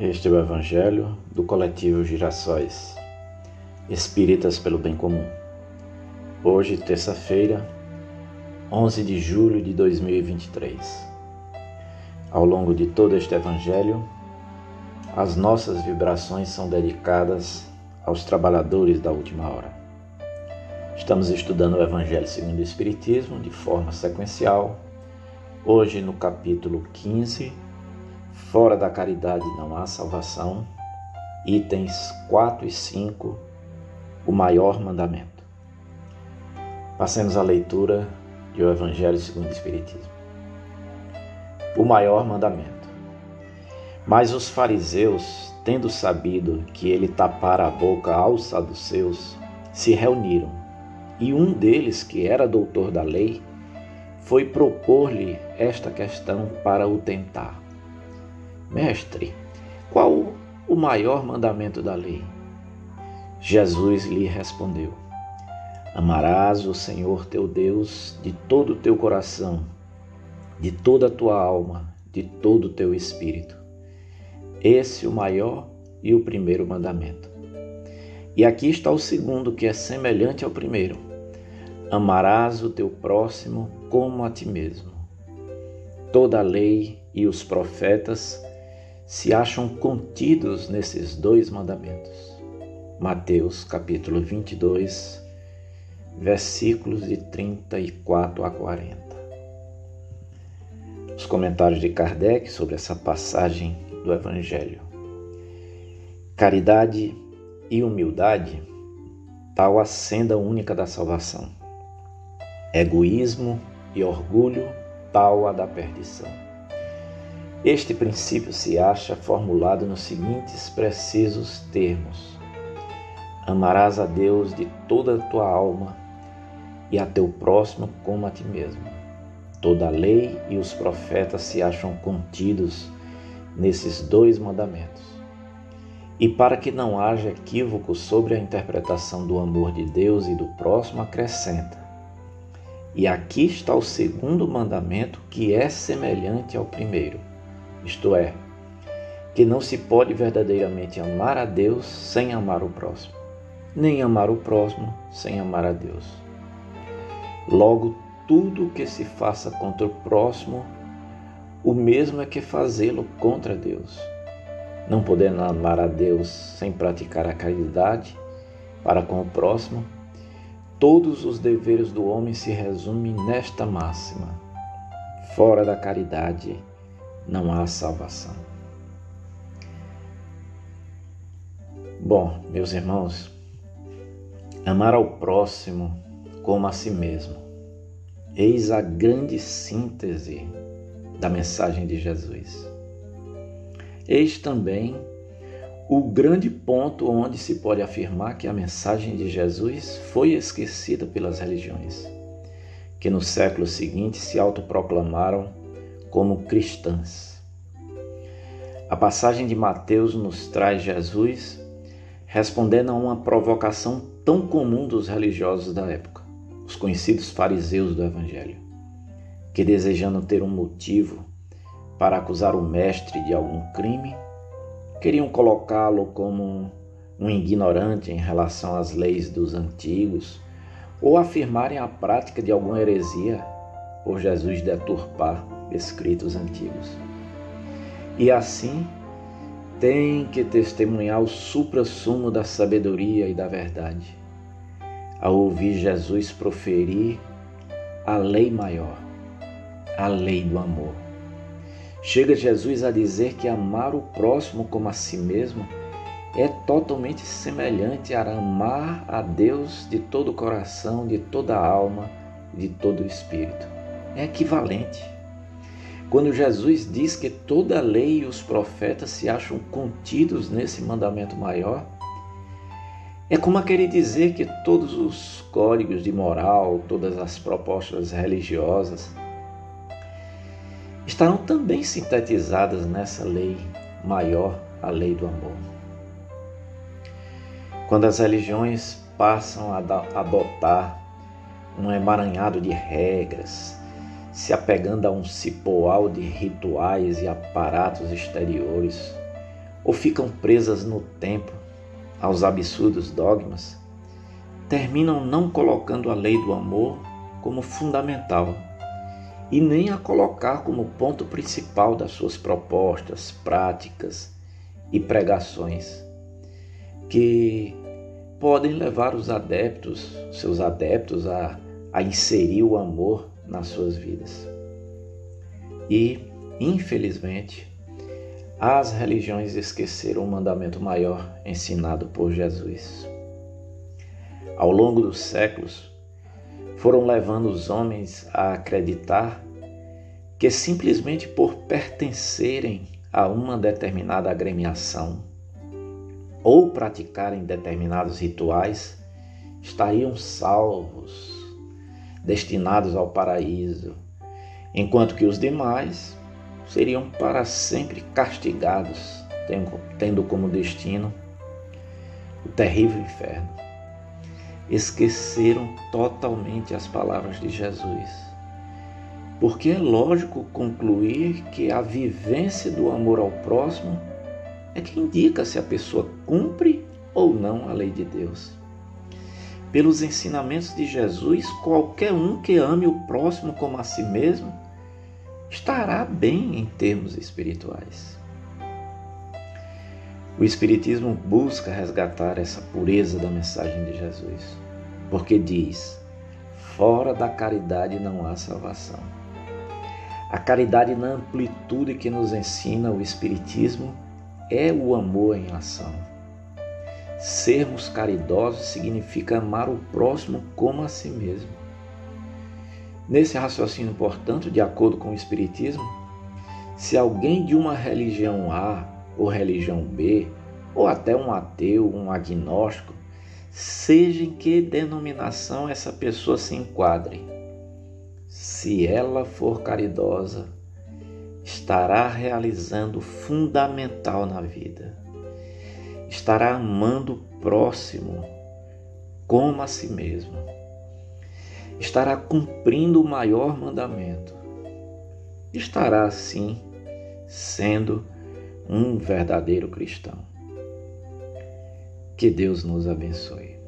Este é o Evangelho do coletivo Girassóis, Espíritas pelo Bem Comum. Hoje, terça-feira, 11 de julho de 2023. Ao longo de todo este Evangelho, as nossas vibrações são dedicadas aos trabalhadores da última hora. Estamos estudando o Evangelho segundo o Espiritismo de forma sequencial, hoje no capítulo 15 Fora da caridade não há salvação. Itens 4 e 5, o maior mandamento. Passemos à leitura do Evangelho segundo o Espiritismo. O maior mandamento. Mas os fariseus, tendo sabido que ele tapara a boca aos saduceus, se reuniram, e um deles, que era doutor da lei, foi propor-lhe esta questão para o tentar Mestre, qual o maior mandamento da lei? Jesus lhe respondeu: Amarás o Senhor teu Deus de todo o teu coração, de toda a tua alma, de todo o teu espírito. Esse o maior e o primeiro mandamento. E aqui está o segundo, que é semelhante ao primeiro: Amarás o teu próximo como a ti mesmo. Toda a lei e os profetas se acham contidos nesses dois mandamentos. Mateus capítulo 22, versículos de 34 a 40. Os comentários de Kardec sobre essa passagem do Evangelho. Caridade e humildade, tal a senda única da salvação. Egoísmo e orgulho, tal a da perdição. Este princípio se acha formulado nos seguintes precisos termos: Amarás a Deus de toda a tua alma e a teu próximo como a ti mesmo. Toda a lei e os profetas se acham contidos nesses dois mandamentos. E para que não haja equívoco sobre a interpretação do amor de Deus e do próximo, acrescenta: E aqui está o segundo mandamento que é semelhante ao primeiro isto é, que não se pode verdadeiramente amar a Deus sem amar o próximo, nem amar o próximo sem amar a Deus. Logo, tudo que se faça contra o próximo, o mesmo é que fazê-lo contra Deus. Não podendo amar a Deus sem praticar a caridade para com o próximo, todos os deveres do homem se resumem nesta máxima: fora da caridade não há salvação. Bom, meus irmãos, amar ao próximo como a si mesmo. Eis a grande síntese da mensagem de Jesus. Eis também o grande ponto onde se pode afirmar que a mensagem de Jesus foi esquecida pelas religiões, que no século seguinte se autoproclamaram como cristãs. A passagem de Mateus nos traz Jesus respondendo a uma provocação tão comum dos religiosos da época, os conhecidos fariseus do Evangelho, que desejando ter um motivo para acusar o mestre de algum crime, queriam colocá-lo como um ignorante em relação às leis dos antigos ou afirmarem a prática de alguma heresia por Jesus deturpar escritos antigos. E assim tem que testemunhar o supra-sumo da sabedoria e da verdade, ao ouvir Jesus proferir a lei maior, a lei do amor. Chega Jesus a dizer que amar o próximo como a si mesmo é totalmente semelhante a amar a Deus de todo o coração, de toda a alma, de todo o espírito. É equivalente. Quando Jesus diz que toda a lei e os profetas se acham contidos nesse mandamento maior, é como a querer dizer que todos os códigos de moral, todas as propostas religiosas, estarão também sintetizadas nessa lei maior, a lei do amor. Quando as religiões passam a adotar um emaranhado de regras, se apegando a um cipoal de rituais e aparatos exteriores, ou ficam presas no tempo aos absurdos dogmas, terminam não colocando a lei do amor como fundamental e nem a colocar como ponto principal das suas propostas, práticas e pregações, que podem levar os adeptos, seus adeptos, a, a inserir o amor nas suas vidas. E, infelizmente, as religiões esqueceram o mandamento maior ensinado por Jesus. Ao longo dos séculos, foram levando os homens a acreditar que simplesmente por pertencerem a uma determinada agremiação ou praticarem determinados rituais estariam salvos, destinados ao paraíso, enquanto que os demais seriam para sempre castigados, tendo como destino o terrível inferno. Esqueceram totalmente as palavras de Jesus. Porque é lógico concluir que a vivência do amor ao próximo é que indica se a pessoa cumpre ou não a lei de Deus. Pelos ensinamentos de Jesus, qualquer um que ame o próximo como a si mesmo estará bem em termos espirituais. O Espiritismo busca resgatar essa pureza da mensagem de Jesus, porque diz: fora da caridade não há salvação. A caridade na amplitude que nos ensina o Espiritismo é o amor em ação. Sermos caridosos significa amar o próximo como a si mesmo. Nesse raciocínio, portanto, de acordo com o Espiritismo, se alguém de uma religião A ou religião B, ou até um ateu, um agnóstico, seja em que denominação essa pessoa se enquadre, se ela for caridosa, estará realizando fundamental na vida. Estará amando o próximo como a si mesmo. Estará cumprindo o maior mandamento. Estará, assim, sendo um verdadeiro cristão. Que Deus nos abençoe.